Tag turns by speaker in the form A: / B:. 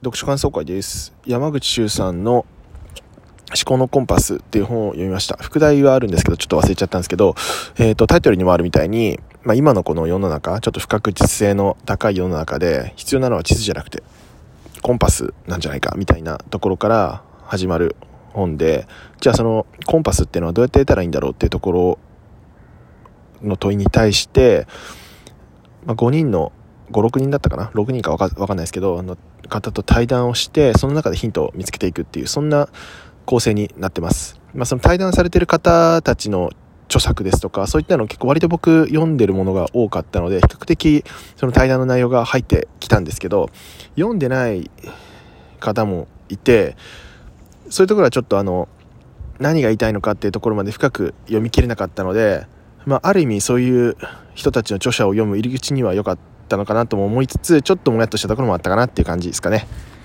A: 読書感想会です。山口周さんの思考のコンパスっていう本を読みました。副題はあるんですけどちょっと忘れちゃったんですけど、えーと、タイトルにもあるみたいに、まあ、今のこの世の中ちょっと不確実性の高い世の中で必要なのは地図じゃなくてコンパスなんじゃないかみたいなところから始まる本でじゃあそのコンパスっていうのはどうやって得たらいいんだろうっていうところの問いに対して、まあ、5人の56人だったかな？6人か分か分かんないですけどあの方と対談をしてその中でヒントを見つけていくっていうそんな構成になってます、まあ、その対談されてる方たちの著作ですとかそういったの結構割と僕読んでるものが多かったので比較的その対談の内容が入ってきたんですけど読んでない方もいてそういうところはちょっとあの何が言いたいのかっていうところまで深く読み切れなかったので、まあ、ある意味そういう人たちの著者を読む入り口には良かったったのかなとも思いつつちょっともやっとしたところもあったかなっていう感じですかね。